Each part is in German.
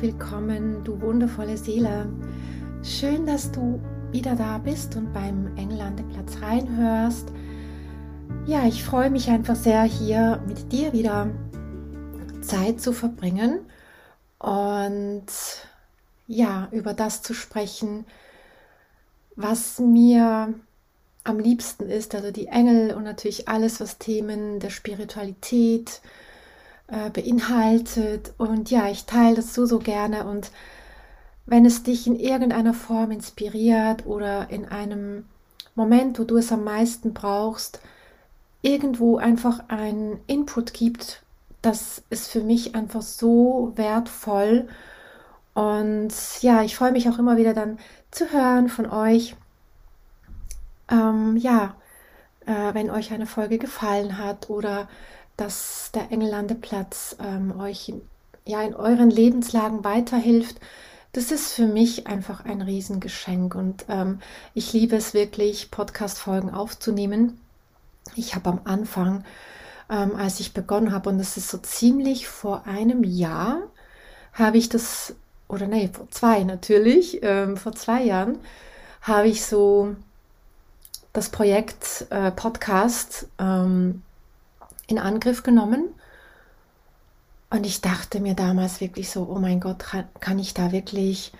Willkommen, du wundervolle Seele. Schön, dass du wieder da bist und beim Engellandeplatz reinhörst. Ja, ich freue mich einfach sehr, hier mit dir wieder Zeit zu verbringen und ja, über das zu sprechen, was mir am liebsten ist, also die Engel und natürlich alles, was Themen der Spiritualität äh, beinhaltet. Und ja, ich teile das so, so gerne. Und wenn es dich in irgendeiner Form inspiriert oder in einem Moment, wo du es am meisten brauchst, irgendwo einfach einen Input gibt, das ist für mich einfach so wertvoll. Und ja, ich freue mich auch immer wieder dann zu hören von euch. Ähm, ja, äh, wenn euch eine Folge gefallen hat oder dass der Engellandeplatz ähm, euch in, ja, in euren Lebenslagen weiterhilft. Das ist für mich einfach ein Riesengeschenk und ähm, ich liebe es wirklich, Podcast-Folgen aufzunehmen. Ich habe am Anfang ähm, als ich begonnen habe. Und das ist so ziemlich vor einem Jahr, habe ich das, oder nee, vor zwei natürlich, ähm, vor zwei Jahren, habe ich so das Projekt äh, Podcast ähm, in Angriff genommen. Und ich dachte mir damals wirklich so, oh mein Gott, kann, ich da wirklich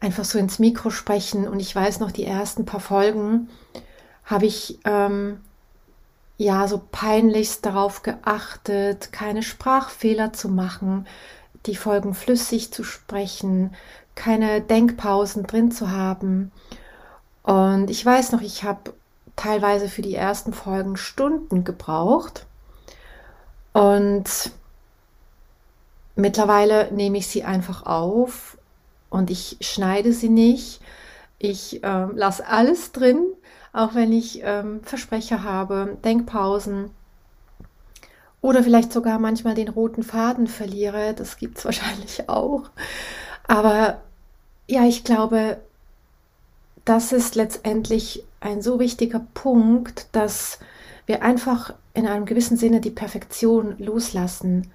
einfach so ins Mikro sprechen? Und ich weiß noch, die ersten paar Folgen habe ich ähm, ja so peinlichst darauf geachtet, keine Sprachfehler zu machen, die Folgen flüssig zu sprechen, keine Denkpausen drin zu haben. Und ich weiß noch, ich habe teilweise für die ersten Folgen Stunden gebraucht. Und mittlerweile nehme ich sie einfach auf und ich schneide sie nicht. Ich äh, lasse alles drin auch wenn ich ähm, Versprecher habe, Denkpausen oder vielleicht sogar manchmal den roten Faden verliere. Das gibt es wahrscheinlich auch. Aber ja, ich glaube, das ist letztendlich ein so wichtiger Punkt, dass wir einfach in einem gewissen Sinne die Perfektion loslassen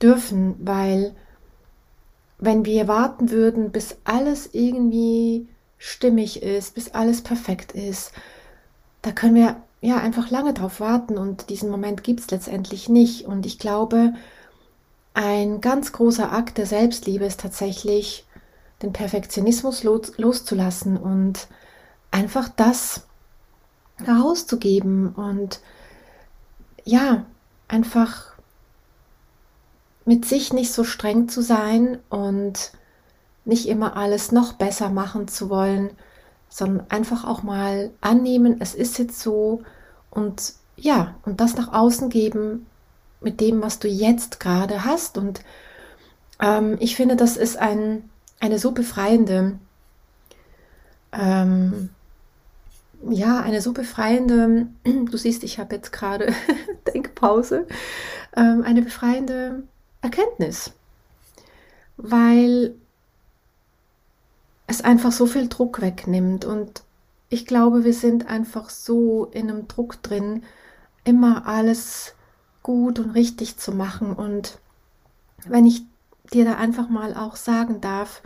dürfen, weil wenn wir warten würden, bis alles irgendwie stimmig ist, bis alles perfekt ist, da können wir ja einfach lange drauf warten und diesen Moment gibt es letztendlich nicht. Und ich glaube, ein ganz großer Akt der Selbstliebe ist tatsächlich, den Perfektionismus los, loszulassen und einfach das herauszugeben und ja, einfach mit sich nicht so streng zu sein und nicht immer alles noch besser machen zu wollen, sondern einfach auch mal annehmen, es ist jetzt so und ja, und das nach außen geben mit dem, was du jetzt gerade hast. Und ähm, ich finde, das ist ein, eine so befreiende, ähm, ja, eine so befreiende, du siehst, ich habe jetzt gerade Denkpause, ähm, eine befreiende Erkenntnis, weil es einfach so viel Druck wegnimmt. Und ich glaube, wir sind einfach so in einem Druck drin, immer alles gut und richtig zu machen. Und wenn ich dir da einfach mal auch sagen darf,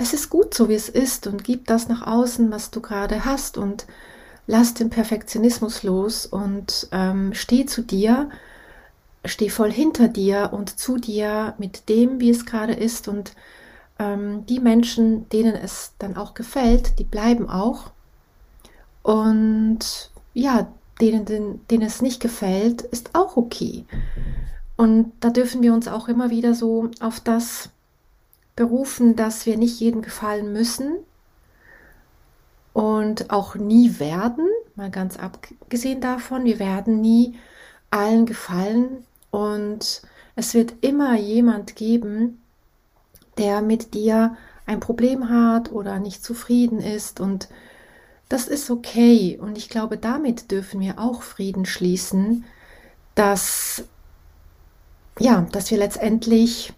es ist gut so, wie es ist und gib das nach außen, was du gerade hast und lass den Perfektionismus los und ähm, steh zu dir, steh voll hinter dir und zu dir mit dem, wie es gerade ist und ähm, die Menschen, denen es dann auch gefällt, die bleiben auch. Und ja, denen, denen, denen es nicht gefällt, ist auch okay. Und da dürfen wir uns auch immer wieder so auf das berufen, dass wir nicht jedem gefallen müssen und auch nie werden, mal ganz abgesehen davon, wir werden nie allen gefallen und es wird immer jemand geben, der mit dir ein Problem hat oder nicht zufrieden ist und das ist okay. Und ich glaube, damit dürfen wir auch Frieden schließen, dass ja, dass wir letztendlich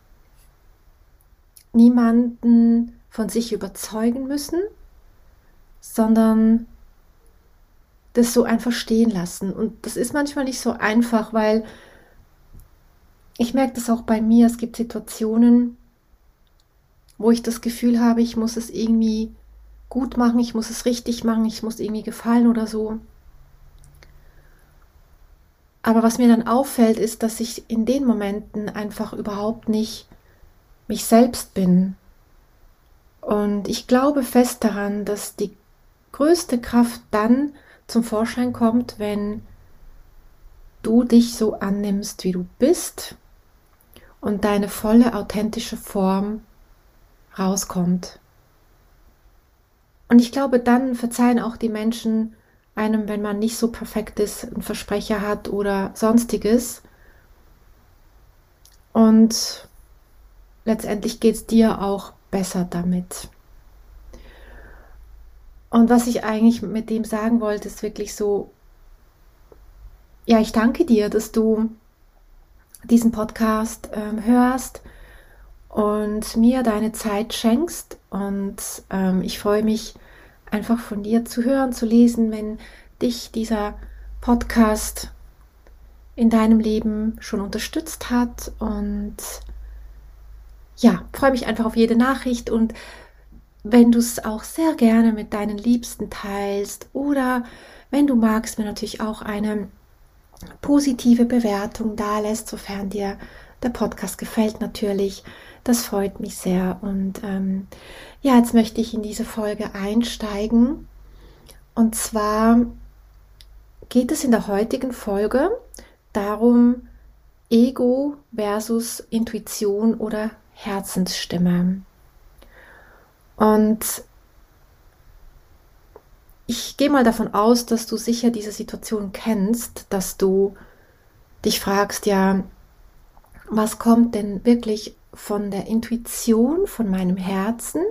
niemanden von sich überzeugen müssen, sondern das so einfach stehen lassen. Und das ist manchmal nicht so einfach, weil ich merke das auch bei mir. Es gibt Situationen, wo ich das Gefühl habe, ich muss es irgendwie gut machen, ich muss es richtig machen, ich muss irgendwie gefallen oder so. Aber was mir dann auffällt, ist, dass ich in den Momenten einfach überhaupt nicht mich selbst bin. Und ich glaube fest daran, dass die größte Kraft dann zum Vorschein kommt, wenn du dich so annimmst, wie du bist und deine volle authentische Form rauskommt. Und ich glaube, dann verzeihen auch die Menschen einem, wenn man nicht so perfekt ist, einen Versprecher hat oder sonstiges. Und letztendlich geht es dir auch besser damit. Und was ich eigentlich mit dem sagen wollte, ist wirklich so, ja, ich danke dir, dass du diesen Podcast ähm, hörst und mir deine Zeit schenkst. Und ähm, ich freue mich einfach von dir zu hören, zu lesen, wenn dich dieser Podcast in deinem Leben schon unterstützt hat. Und ja, freue mich einfach auf jede Nachricht und wenn du es auch sehr gerne mit deinen Liebsten teilst oder wenn du magst, mir natürlich auch eine positive Bewertung da lässt, sofern dir der Podcast gefällt natürlich. Das freut mich sehr. Und ähm, ja, jetzt möchte ich in diese Folge einsteigen. Und zwar geht es in der heutigen Folge darum, Ego versus Intuition oder Herzensstimme. Und ich gehe mal davon aus, dass du sicher diese Situation kennst, dass du dich fragst, ja, was kommt denn wirklich von der Intuition, von meinem Herzen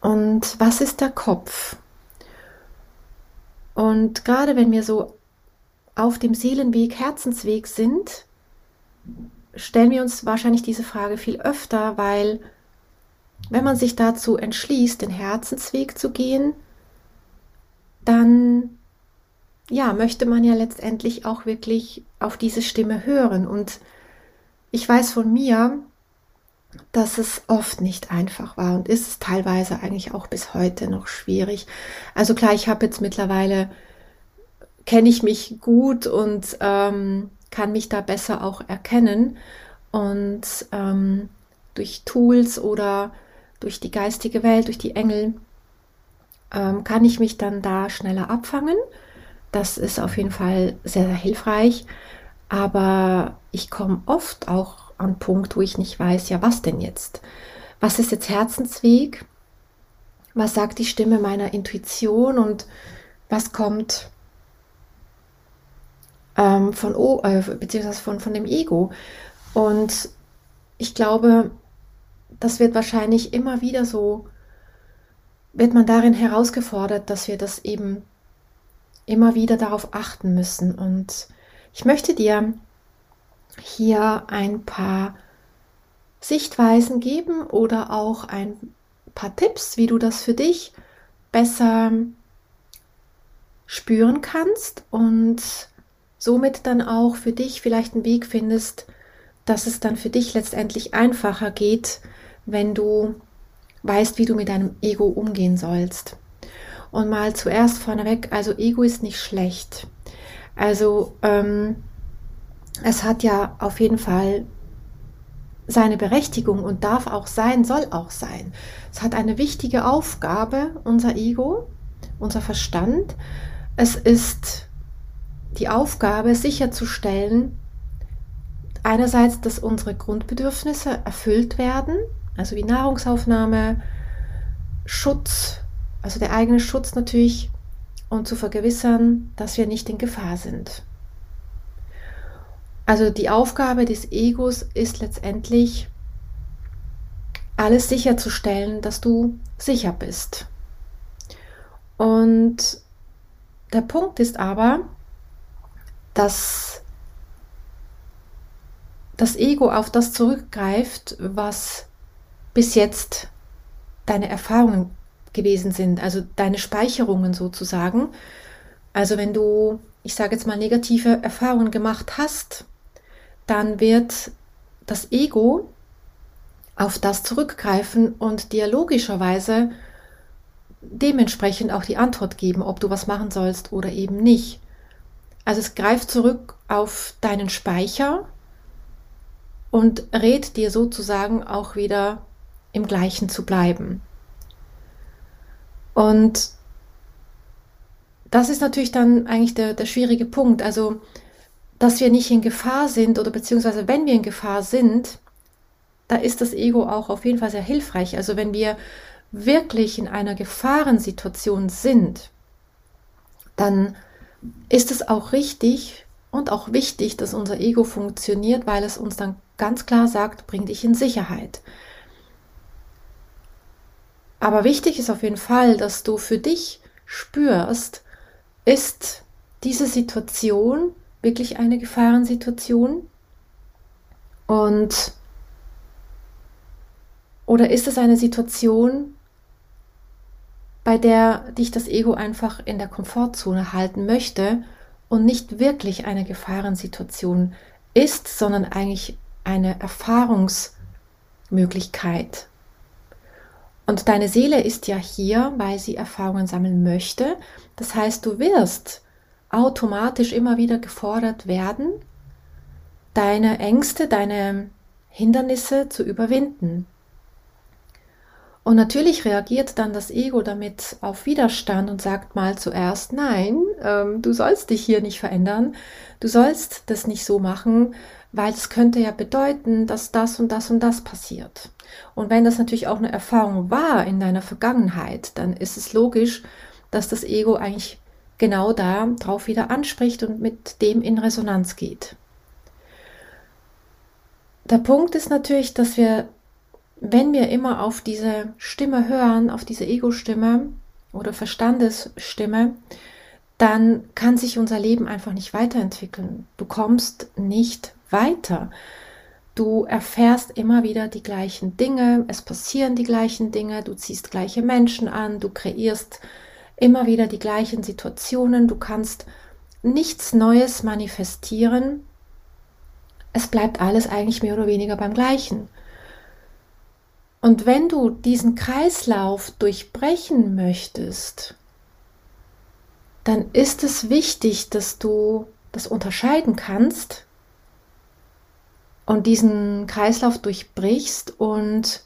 und was ist der Kopf? Und gerade wenn wir so auf dem Seelenweg, Herzensweg sind, stellen wir uns wahrscheinlich diese Frage viel öfter, weil wenn man sich dazu entschließt, den Herzensweg zu gehen, dann ja, möchte man ja letztendlich auch wirklich auf diese Stimme hören. Und ich weiß von mir, dass es oft nicht einfach war und ist teilweise eigentlich auch bis heute noch schwierig. Also klar, ich habe jetzt mittlerweile, kenne ich mich gut und ähm, kann mich da besser auch erkennen. Und ähm, durch Tools oder durch die geistige Welt, durch die Engel, ähm, kann ich mich dann da schneller abfangen. Das ist auf jeden Fall sehr, sehr hilfreich. Aber ich komme oft auch an Punkt, wo ich nicht weiß, ja, was denn jetzt? Was ist jetzt Herzensweg? Was sagt die Stimme meiner Intuition und was kommt ähm, von, äh, beziehungsweise von, von dem Ego? Und ich glaube, das wird wahrscheinlich immer wieder so, wird man darin herausgefordert, dass wir das eben immer wieder darauf achten müssen. Und ich möchte dir hier ein paar Sichtweisen geben oder auch ein paar Tipps, wie du das für dich besser spüren kannst und somit dann auch für dich vielleicht einen Weg findest, dass es dann für dich letztendlich einfacher geht, wenn du weißt, wie du mit deinem Ego umgehen sollst. Und mal zuerst vorneweg, also Ego ist nicht schlecht. Also ähm, es hat ja auf jeden Fall seine Berechtigung und darf auch sein, soll auch sein. Es hat eine wichtige Aufgabe, unser Ego, unser Verstand. Es ist die Aufgabe sicherzustellen, einerseits, dass unsere Grundbedürfnisse erfüllt werden, also wie Nahrungsaufnahme, Schutz, also der eigene Schutz natürlich, und zu vergewissern, dass wir nicht in Gefahr sind. Also die Aufgabe des Egos ist letztendlich alles sicherzustellen, dass du sicher bist. Und der Punkt ist aber, dass das Ego auf das zurückgreift, was bis jetzt deine Erfahrungen gewesen sind, also deine Speicherungen sozusagen. Also wenn du, ich sage jetzt mal, negative Erfahrungen gemacht hast, dann wird das Ego auf das zurückgreifen und dir logischerweise dementsprechend auch die Antwort geben, ob du was machen sollst oder eben nicht. Also es greift zurück auf deinen Speicher und rät dir sozusagen auch wieder im gleichen zu bleiben. Und das ist natürlich dann eigentlich der, der schwierige Punkt. Also, dass wir nicht in Gefahr sind oder beziehungsweise wenn wir in Gefahr sind, da ist das Ego auch auf jeden Fall sehr hilfreich. Also wenn wir wirklich in einer Gefahrensituation sind, dann ist es auch richtig und auch wichtig, dass unser Ego funktioniert, weil es uns dann ganz klar sagt, bring dich in Sicherheit. Aber wichtig ist auf jeden Fall, dass du für dich spürst, ist diese Situation wirklich eine Gefahrensituation? Und oder ist es eine Situation, bei der dich das Ego einfach in der Komfortzone halten möchte und nicht wirklich eine Gefahrensituation ist, sondern eigentlich eine Erfahrungsmöglichkeit? Und deine Seele ist ja hier, weil sie Erfahrungen sammeln möchte. Das heißt, du wirst automatisch immer wieder gefordert werden, deine Ängste, deine Hindernisse zu überwinden. Und natürlich reagiert dann das Ego damit auf Widerstand und sagt mal zuerst, nein, ähm, du sollst dich hier nicht verändern, du sollst das nicht so machen, weil es könnte ja bedeuten, dass das und das und das passiert. Und wenn das natürlich auch eine Erfahrung war in deiner Vergangenheit, dann ist es logisch, dass das Ego eigentlich genau da drauf wieder anspricht und mit dem in Resonanz geht. Der Punkt ist natürlich, dass wir, wenn wir immer auf diese Stimme hören, auf diese Ego-Stimme oder Verstandesstimme, dann kann sich unser Leben einfach nicht weiterentwickeln. Du kommst nicht weiter. Du erfährst immer wieder die gleichen Dinge, es passieren die gleichen Dinge, du ziehst gleiche Menschen an, du kreierst immer wieder die gleichen Situationen, du kannst nichts Neues manifestieren. Es bleibt alles eigentlich mehr oder weniger beim gleichen. Und wenn du diesen Kreislauf durchbrechen möchtest, dann ist es wichtig, dass du das unterscheiden kannst und diesen Kreislauf durchbrichst und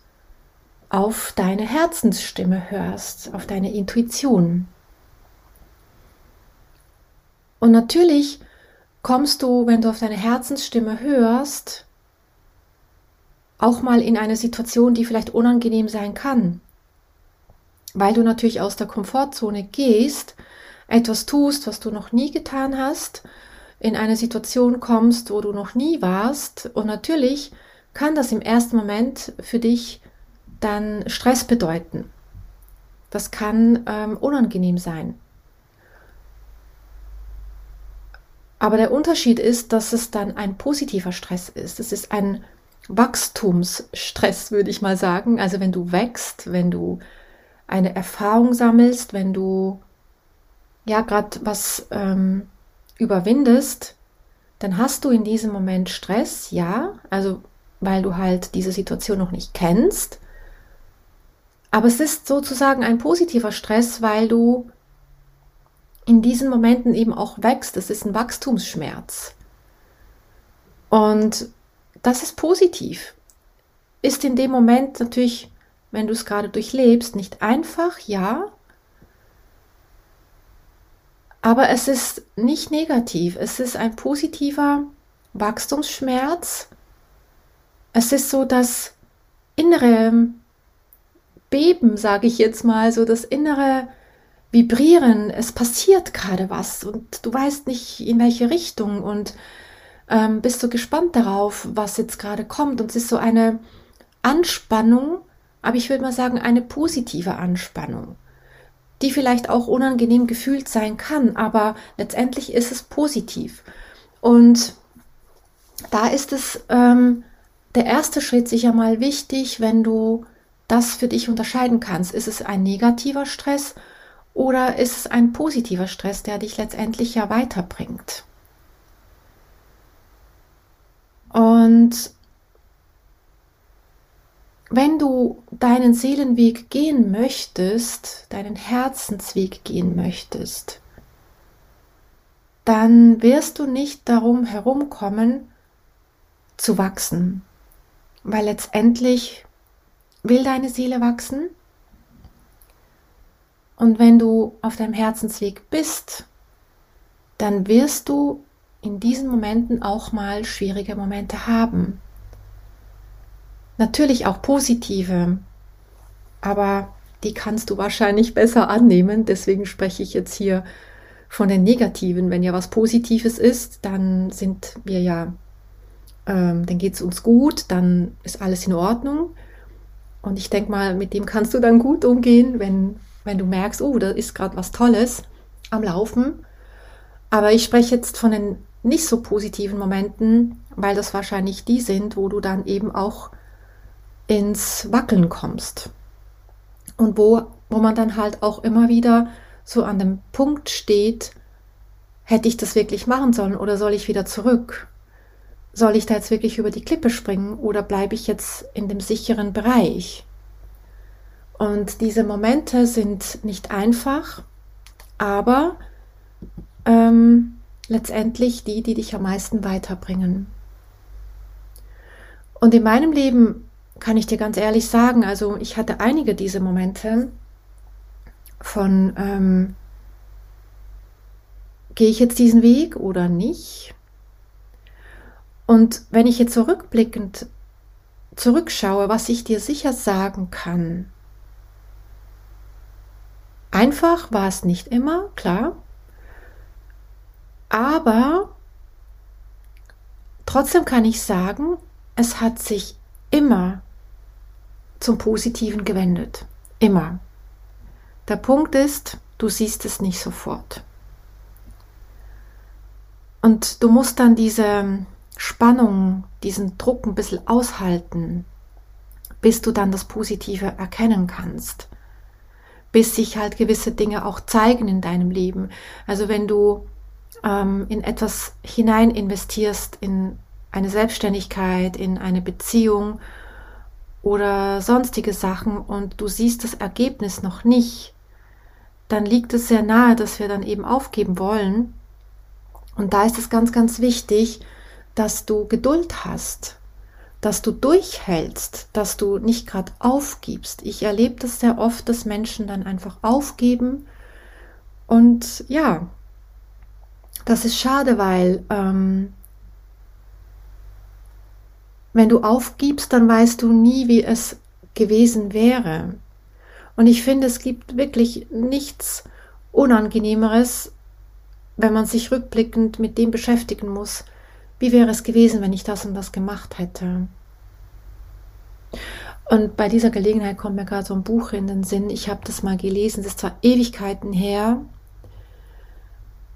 auf deine Herzensstimme hörst, auf deine Intuition. Und natürlich kommst du, wenn du auf deine Herzensstimme hörst, auch mal in eine Situation, die vielleicht unangenehm sein kann, weil du natürlich aus der Komfortzone gehst, etwas tust, was du noch nie getan hast in eine Situation kommst, wo du noch nie warst. Und natürlich kann das im ersten Moment für dich dann Stress bedeuten. Das kann ähm, unangenehm sein. Aber der Unterschied ist, dass es dann ein positiver Stress ist. Es ist ein Wachstumsstress, würde ich mal sagen. Also wenn du wächst, wenn du eine Erfahrung sammelst, wenn du ja gerade was ähm, überwindest, dann hast du in diesem Moment Stress, ja, also weil du halt diese Situation noch nicht kennst. Aber es ist sozusagen ein positiver Stress, weil du in diesen Momenten eben auch wächst. Es ist ein Wachstumsschmerz. Und das ist positiv. Ist in dem Moment natürlich, wenn du es gerade durchlebst, nicht einfach, ja, aber es ist nicht negativ, es ist ein positiver Wachstumsschmerz. Es ist so das innere Beben, sage ich jetzt mal, so das innere Vibrieren. Es passiert gerade was und du weißt nicht in welche Richtung und ähm, bist so gespannt darauf, was jetzt gerade kommt. Und es ist so eine Anspannung aber ich würde mal sagen, eine positive Anspannung, die vielleicht auch unangenehm gefühlt sein kann, aber letztendlich ist es positiv. Und da ist es ähm, der erste Schritt sicher mal wichtig, wenn du das für dich unterscheiden kannst. Ist es ein negativer Stress oder ist es ein positiver Stress, der dich letztendlich ja weiterbringt? Und wenn du deinen Seelenweg gehen möchtest, deinen Herzensweg gehen möchtest, dann wirst du nicht darum herumkommen, zu wachsen, weil letztendlich will deine Seele wachsen. Und wenn du auf deinem Herzensweg bist, dann wirst du in diesen Momenten auch mal schwierige Momente haben. Natürlich auch positive, aber die kannst du wahrscheinlich besser annehmen. Deswegen spreche ich jetzt hier von den negativen. Wenn ja was Positives ist, dann sind wir ja, ähm, dann geht es uns gut, dann ist alles in Ordnung. Und ich denke mal, mit dem kannst du dann gut umgehen, wenn, wenn du merkst, oh, da ist gerade was Tolles am Laufen. Aber ich spreche jetzt von den nicht so positiven Momenten, weil das wahrscheinlich die sind, wo du dann eben auch ins Wackeln kommst. Und wo, wo man dann halt auch immer wieder so an dem Punkt steht, hätte ich das wirklich machen sollen oder soll ich wieder zurück? soll ich da jetzt wirklich über die Klippe springen oder bleibe ich jetzt in dem sicheren Bereich? Und diese Momente sind nicht einfach, aber ähm, letztendlich die, die dich am meisten weiterbringen. Und in meinem Leben kann ich dir ganz ehrlich sagen, also ich hatte einige dieser Momente von, ähm, gehe ich jetzt diesen Weg oder nicht? Und wenn ich jetzt zurückblickend zurückschaue, was ich dir sicher sagen kann, einfach war es nicht immer, klar, aber trotzdem kann ich sagen, es hat sich immer zum Positiven gewendet. Immer. Der Punkt ist, du siehst es nicht sofort. Und du musst dann diese Spannung, diesen Druck ein bisschen aushalten, bis du dann das Positive erkennen kannst. Bis sich halt gewisse Dinge auch zeigen in deinem Leben. Also wenn du ähm, in etwas hinein investierst, in eine Selbstständigkeit, in eine Beziehung oder sonstige Sachen und du siehst das Ergebnis noch nicht, dann liegt es sehr nahe, dass wir dann eben aufgeben wollen. Und da ist es ganz, ganz wichtig, dass du Geduld hast, dass du durchhältst, dass du nicht gerade aufgibst. Ich erlebe das sehr oft, dass Menschen dann einfach aufgeben. Und ja, das ist schade, weil ähm, wenn du aufgibst, dann weißt du nie, wie es gewesen wäre. Und ich finde, es gibt wirklich nichts Unangenehmeres, wenn man sich rückblickend mit dem beschäftigen muss, wie wäre es gewesen, wenn ich das und das gemacht hätte? Und bei dieser Gelegenheit kommt mir gerade so ein Buch in den Sinn. Ich habe das mal gelesen, das ist zwar Ewigkeiten her.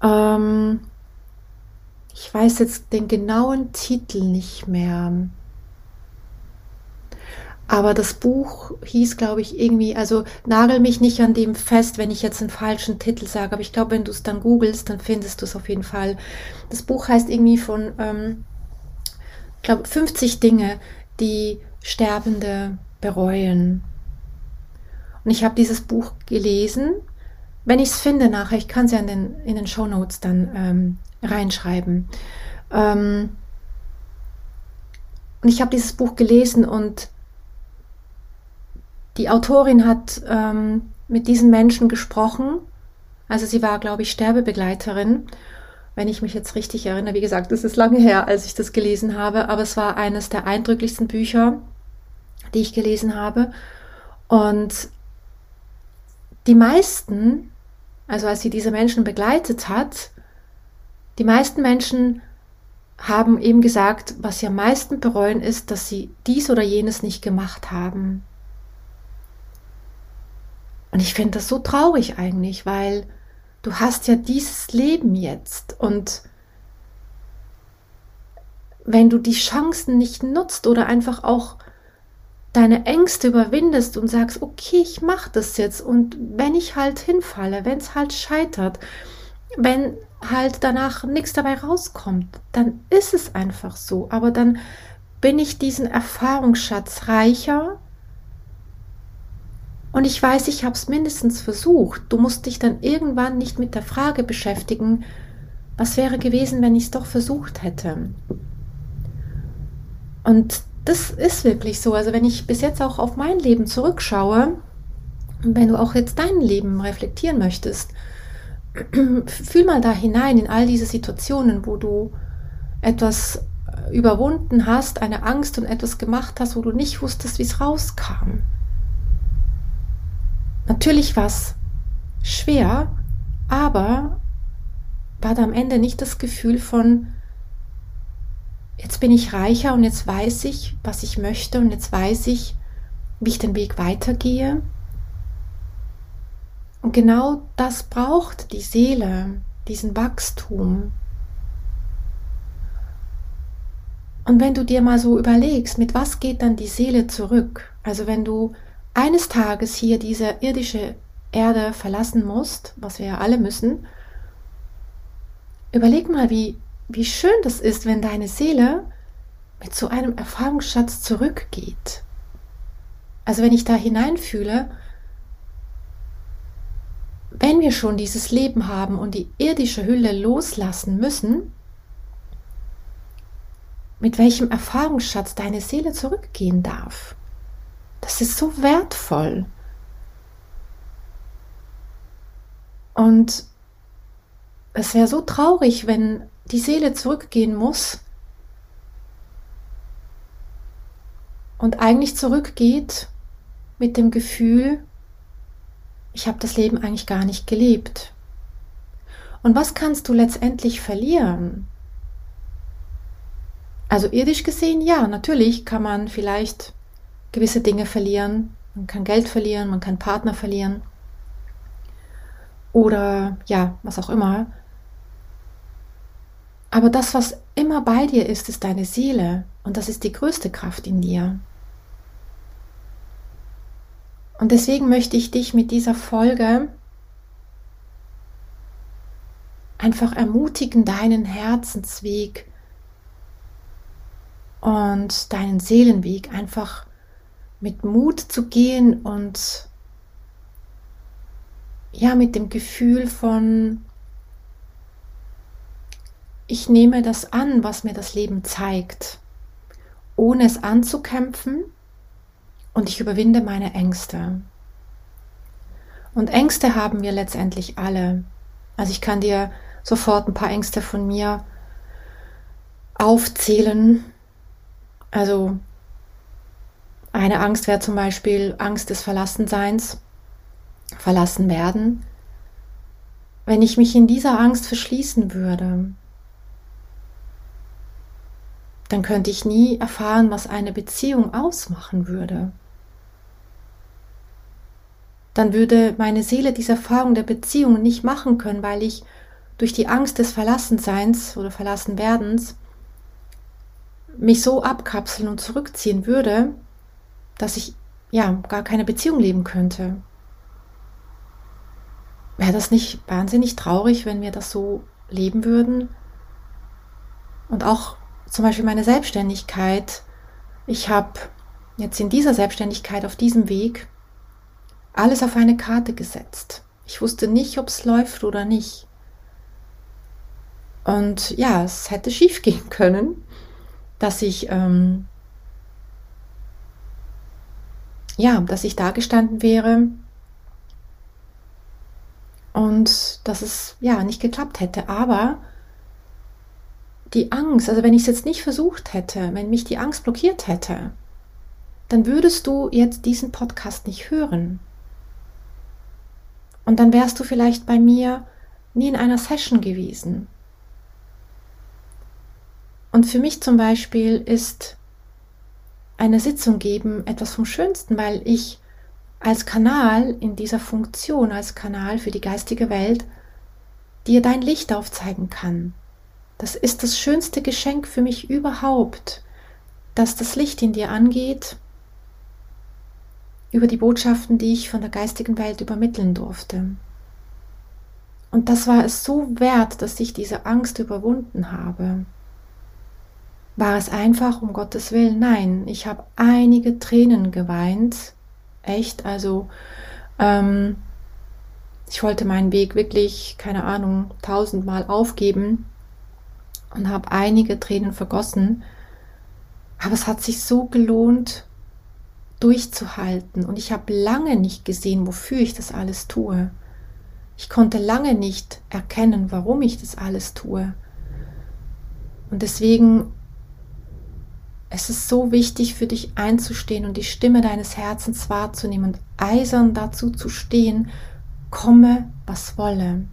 Ähm, ich weiß jetzt den genauen Titel nicht mehr. Aber das Buch hieß, glaube ich, irgendwie, also nagel mich nicht an dem fest, wenn ich jetzt einen falschen Titel sage, aber ich glaube, wenn du es dann googelst, dann findest du es auf jeden Fall. Das Buch heißt irgendwie von, ähm, ich glaube, 50 Dinge, die Sterbende bereuen. Und ich habe dieses Buch gelesen. Wenn ich es finde nachher, ich kann es ja in den, in den Show Notes dann ähm, reinschreiben. Ähm, und ich habe dieses Buch gelesen und die Autorin hat ähm, mit diesen Menschen gesprochen. Also sie war, glaube ich, Sterbebegleiterin, wenn ich mich jetzt richtig erinnere. Wie gesagt, das ist lange her, als ich das gelesen habe, aber es war eines der eindrücklichsten Bücher, die ich gelesen habe. Und die meisten, also als sie diese Menschen begleitet hat, die meisten Menschen haben eben gesagt, was sie am meisten bereuen ist, dass sie dies oder jenes nicht gemacht haben. Und ich finde das so traurig eigentlich, weil du hast ja dieses Leben jetzt und wenn du die Chancen nicht nutzt oder einfach auch deine Ängste überwindest und sagst, okay, ich mache das jetzt und wenn ich halt hinfalle, wenn es halt scheitert, wenn halt danach nichts dabei rauskommt, dann ist es einfach so. Aber dann bin ich diesen Erfahrungsschatz reicher und ich weiß, ich habe es mindestens versucht. Du musst dich dann irgendwann nicht mit der Frage beschäftigen, was wäre gewesen, wenn ich es doch versucht hätte. Und das ist wirklich so. Also wenn ich bis jetzt auch auf mein Leben zurückschaue, wenn du auch jetzt dein Leben reflektieren möchtest, fühl mal da hinein in all diese Situationen, wo du etwas überwunden hast, eine Angst und etwas gemacht hast, wo du nicht wusstest, wie es rauskam. Natürlich war es schwer, aber war da am Ende nicht das Gefühl von, jetzt bin ich reicher und jetzt weiß ich, was ich möchte und jetzt weiß ich, wie ich den Weg weitergehe. Und genau das braucht die Seele, diesen Wachstum. Und wenn du dir mal so überlegst, mit was geht dann die Seele zurück? Also wenn du eines Tages hier diese irdische Erde verlassen musst, was wir ja alle müssen, überleg mal, wie wie schön das ist, wenn deine Seele mit so einem Erfahrungsschatz zurückgeht. Also wenn ich da hineinfühle, wenn wir schon dieses Leben haben und die irdische Hülle loslassen müssen, mit welchem Erfahrungsschatz deine Seele zurückgehen darf. Das ist so wertvoll. Und es wäre so traurig, wenn die Seele zurückgehen muss und eigentlich zurückgeht mit dem Gefühl, ich habe das Leben eigentlich gar nicht gelebt. Und was kannst du letztendlich verlieren? Also irdisch gesehen, ja, natürlich kann man vielleicht gewisse Dinge verlieren. Man kann Geld verlieren, man kann Partner verlieren. Oder ja, was auch immer. Aber das, was immer bei dir ist, ist deine Seele und das ist die größte Kraft in dir. Und deswegen möchte ich dich mit dieser Folge einfach ermutigen, deinen Herzensweg und deinen Seelenweg einfach mit Mut zu gehen und ja, mit dem Gefühl von ich nehme das an, was mir das Leben zeigt, ohne es anzukämpfen und ich überwinde meine Ängste. Und Ängste haben wir letztendlich alle. Also ich kann dir sofort ein paar Ängste von mir aufzählen. Also eine Angst wäre zum Beispiel Angst des Verlassenseins, verlassen werden. Wenn ich mich in dieser Angst verschließen würde, dann könnte ich nie erfahren, was eine Beziehung ausmachen würde. Dann würde meine Seele diese Erfahrung der Beziehung nicht machen können, weil ich durch die Angst des Verlassenseins oder Verlassenwerdens mich so abkapseln und zurückziehen würde, dass ich ja gar keine Beziehung leben könnte. Wäre das nicht wahnsinnig traurig, wenn wir das so leben würden? Und auch zum Beispiel meine Selbstständigkeit. Ich habe jetzt in dieser Selbstständigkeit auf diesem Weg alles auf eine Karte gesetzt. Ich wusste nicht, ob es läuft oder nicht. Und ja, es hätte schief gehen können, dass ich ähm, ja, dass ich da gestanden wäre und dass es ja nicht geklappt hätte. Aber die Angst, also wenn ich es jetzt nicht versucht hätte, wenn mich die Angst blockiert hätte, dann würdest du jetzt diesen Podcast nicht hören. Und dann wärst du vielleicht bei mir nie in einer Session gewesen. Und für mich zum Beispiel ist eine Sitzung geben etwas vom Schönsten, weil ich als Kanal in dieser Funktion, als Kanal für die geistige Welt, dir dein Licht aufzeigen kann. Das ist das schönste Geschenk für mich überhaupt, dass das Licht in dir angeht über die Botschaften, die ich von der geistigen Welt übermitteln durfte. Und das war es so wert, dass ich diese Angst überwunden habe. War es einfach, um Gottes Willen? Nein, ich habe einige Tränen geweint. Echt, also ähm, ich wollte meinen Weg wirklich, keine Ahnung, tausendmal aufgeben und habe einige Tränen vergossen. Aber es hat sich so gelohnt, durchzuhalten. Und ich habe lange nicht gesehen, wofür ich das alles tue. Ich konnte lange nicht erkennen, warum ich das alles tue. Und deswegen es ist so wichtig für dich einzustehen und die Stimme deines Herzens wahrzunehmen und eisern dazu zu stehen, komme, was wolle.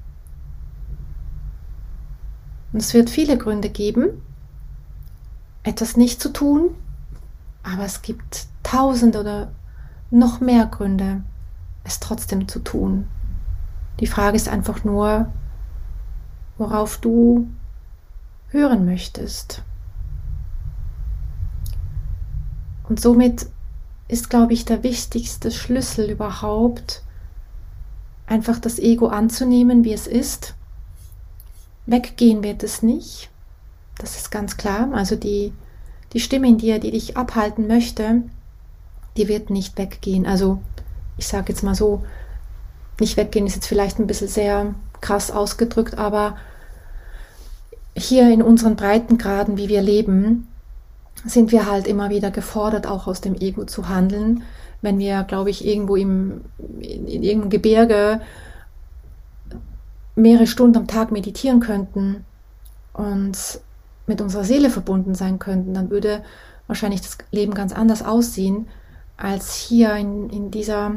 Und es wird viele Gründe geben, etwas nicht zu tun, aber es gibt tausend oder noch mehr Gründe, es trotzdem zu tun. Die Frage ist einfach nur, worauf du hören möchtest. Und somit ist, glaube ich, der wichtigste Schlüssel überhaupt, einfach das Ego anzunehmen, wie es ist. Weggehen wird es nicht. Das ist ganz klar. Also die, die Stimme in dir, die dich abhalten möchte, die wird nicht weggehen. Also ich sage jetzt mal so, nicht weggehen ist jetzt vielleicht ein bisschen sehr krass ausgedrückt, aber hier in unseren Breitengraden, wie wir leben, sind wir halt immer wieder gefordert, auch aus dem Ego zu handeln. Wenn wir, glaube ich, irgendwo im, in, in irgendeinem Gebirge mehrere Stunden am Tag meditieren könnten und mit unserer Seele verbunden sein könnten, dann würde wahrscheinlich das Leben ganz anders aussehen, als hier in, in dieser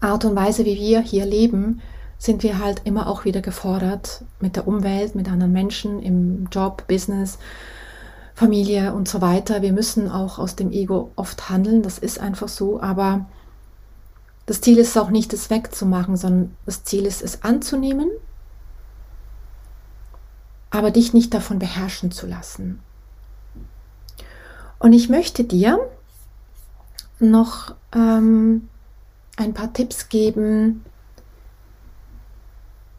Art und Weise, wie wir hier leben, sind wir halt immer auch wieder gefordert mit der Umwelt, mit anderen Menschen, im Job, Business, Familie und so weiter. Wir müssen auch aus dem Ego oft handeln, das ist einfach so, aber das Ziel ist auch nicht, es wegzumachen, sondern das Ziel ist, es anzunehmen, aber dich nicht davon beherrschen zu lassen. Und ich möchte dir noch ähm, ein paar Tipps geben,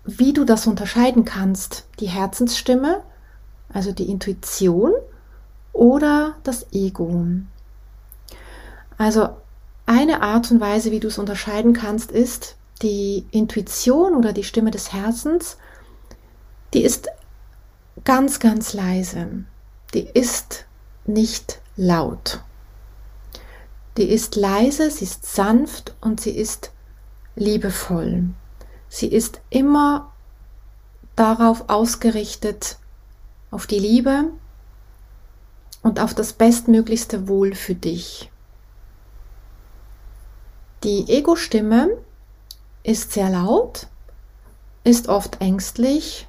wie du das unterscheiden kannst, die Herzensstimme, also die Intuition oder das Ego. Also eine Art und Weise, wie du es unterscheiden kannst, ist die Intuition oder die Stimme des Herzens, die ist ganz, ganz leise. Die ist nicht laut. Die ist leise, sie ist sanft und sie ist liebevoll. Sie ist immer darauf ausgerichtet, auf die Liebe, und auf das bestmöglichste Wohl für dich. Die Ego-Stimme ist sehr laut, ist oft ängstlich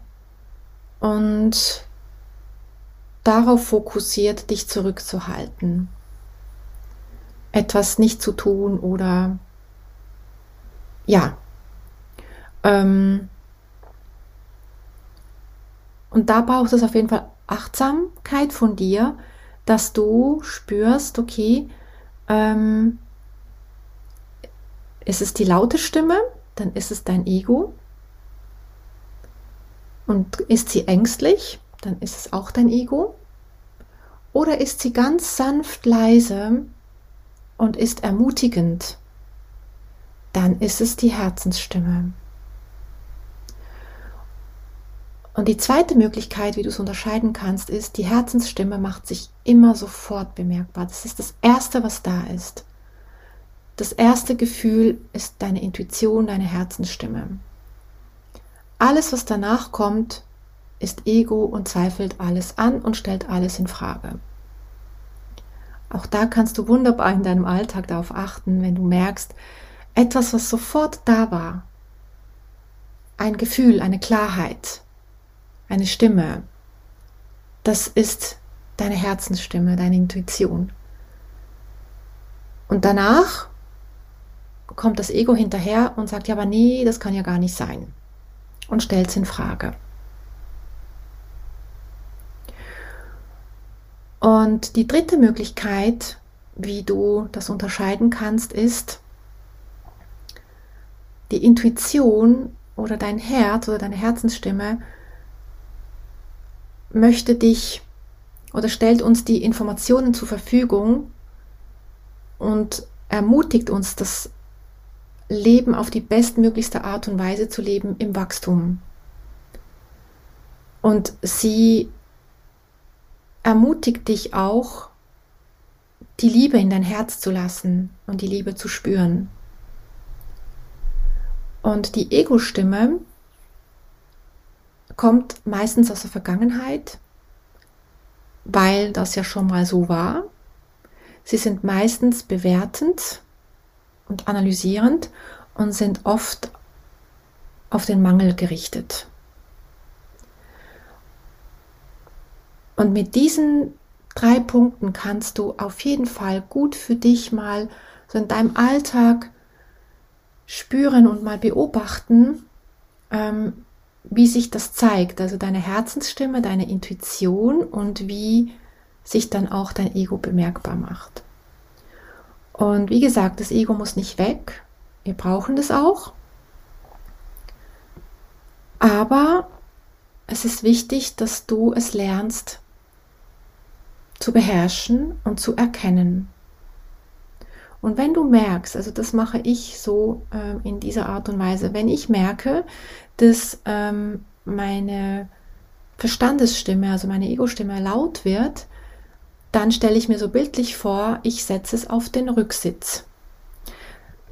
und darauf fokussiert, dich zurückzuhalten, etwas nicht zu tun oder ja. Ähm, und da braucht es auf jeden Fall Achtsamkeit von dir, dass du spürst, okay, ähm, ist es die laute Stimme, dann ist es dein Ego. Und ist sie ängstlich, dann ist es auch dein Ego. Oder ist sie ganz sanft leise und ist ermutigend, dann ist es die Herzensstimme. Und die zweite Möglichkeit, wie du es unterscheiden kannst, ist, die Herzensstimme macht sich immer sofort bemerkbar. Das ist das Erste, was da ist. Das erste Gefühl ist deine Intuition, deine Herzensstimme. Alles, was danach kommt, ist Ego und zweifelt alles an und stellt alles in Frage. Auch da kannst du wunderbar in deinem Alltag darauf achten, wenn du merkst, etwas, was sofort da war, ein Gefühl, eine Klarheit, eine Stimme. Das ist deine Herzensstimme, deine Intuition. Und danach kommt das Ego hinterher und sagt, ja, aber nee, das kann ja gar nicht sein. Und stellt es in Frage. Und die dritte Möglichkeit, wie du das unterscheiden kannst, ist, die Intuition oder dein Herz oder deine Herzensstimme möchte dich oder stellt uns die Informationen zur Verfügung und ermutigt uns, das Leben auf die bestmöglichste Art und Weise zu leben im Wachstum. Und sie ermutigt dich auch, die Liebe in dein Herz zu lassen und die Liebe zu spüren. Und die Ego-Stimme kommt meistens aus der Vergangenheit, weil das ja schon mal so war. Sie sind meistens bewertend und analysierend und sind oft auf den Mangel gerichtet. Und mit diesen drei Punkten kannst du auf jeden Fall gut für dich mal so in deinem Alltag spüren und mal beobachten, ähm, wie sich das zeigt, also deine Herzensstimme, deine Intuition und wie sich dann auch dein Ego bemerkbar macht. Und wie gesagt, das Ego muss nicht weg. Wir brauchen das auch. Aber es ist wichtig, dass du es lernst zu beherrschen und zu erkennen. Und wenn du merkst, also das mache ich so äh, in dieser Art und Weise, wenn ich merke, dass ähm, meine Verstandesstimme, also meine Ego-Stimme laut wird, dann stelle ich mir so bildlich vor, ich setze es auf den Rücksitz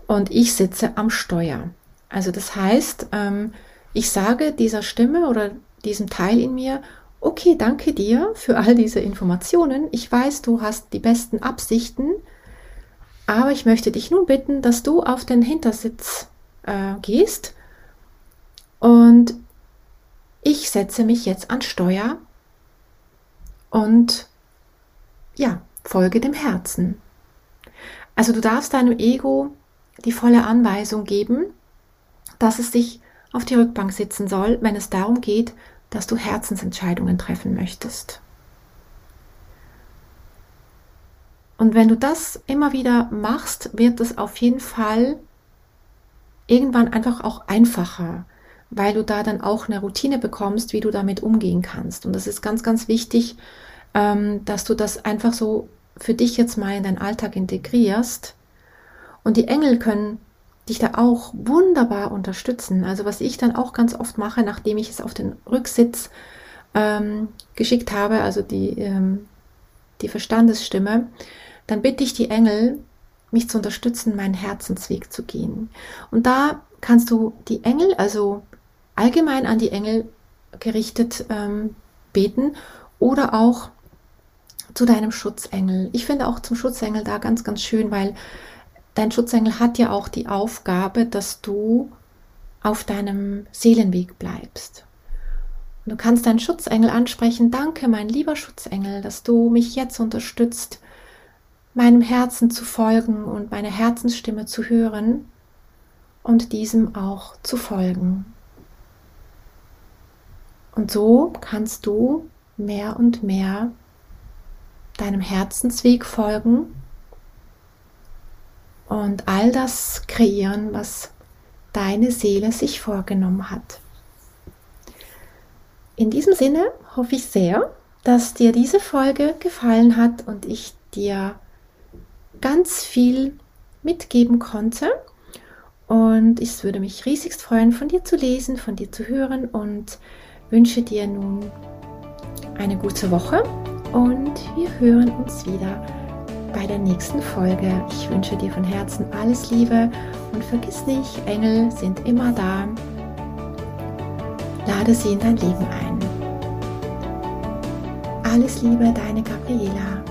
und ich sitze am Steuer. Also das heißt, ähm, ich sage dieser Stimme oder diesem Teil in mir, okay, danke dir für all diese Informationen. Ich weiß, du hast die besten Absichten aber ich möchte dich nun bitten, dass du auf den Hintersitz äh, gehst und ich setze mich jetzt an Steuer und ja, folge dem Herzen. Also du darfst deinem Ego die volle Anweisung geben, dass es sich auf die Rückbank sitzen soll, wenn es darum geht, dass du Herzensentscheidungen treffen möchtest. Und wenn du das immer wieder machst, wird es auf jeden Fall irgendwann einfach auch einfacher, weil du da dann auch eine Routine bekommst, wie du damit umgehen kannst. Und das ist ganz, ganz wichtig, ähm, dass du das einfach so für dich jetzt mal in deinen Alltag integrierst. Und die Engel können dich da auch wunderbar unterstützen. Also was ich dann auch ganz oft mache, nachdem ich es auf den Rücksitz ähm, geschickt habe, also die, ähm, die Verstandesstimme, dann bitte ich die Engel, mich zu unterstützen, meinen Herzensweg zu gehen. Und da kannst du die Engel, also allgemein an die Engel gerichtet ähm, beten oder auch zu deinem Schutzengel. Ich finde auch zum Schutzengel da ganz, ganz schön, weil dein Schutzengel hat ja auch die Aufgabe, dass du auf deinem Seelenweg bleibst. Und du kannst deinen Schutzengel ansprechen, danke mein lieber Schutzengel, dass du mich jetzt unterstützt, meinem Herzen zu folgen und meine Herzensstimme zu hören und diesem auch zu folgen. Und so kannst du mehr und mehr deinem Herzensweg folgen und all das kreieren, was deine Seele sich vorgenommen hat. In diesem Sinne hoffe ich sehr, dass dir diese Folge gefallen hat und ich dir ganz viel mitgeben konnte. Und ich würde mich riesigst freuen, von dir zu lesen, von dir zu hören und wünsche dir nun eine gute Woche und wir hören uns wieder bei der nächsten Folge. Ich wünsche dir von Herzen alles Liebe und vergiss nicht, Engel sind immer da. Lade sie in dein Leben ein. Alles Liebe, deine Gabriela.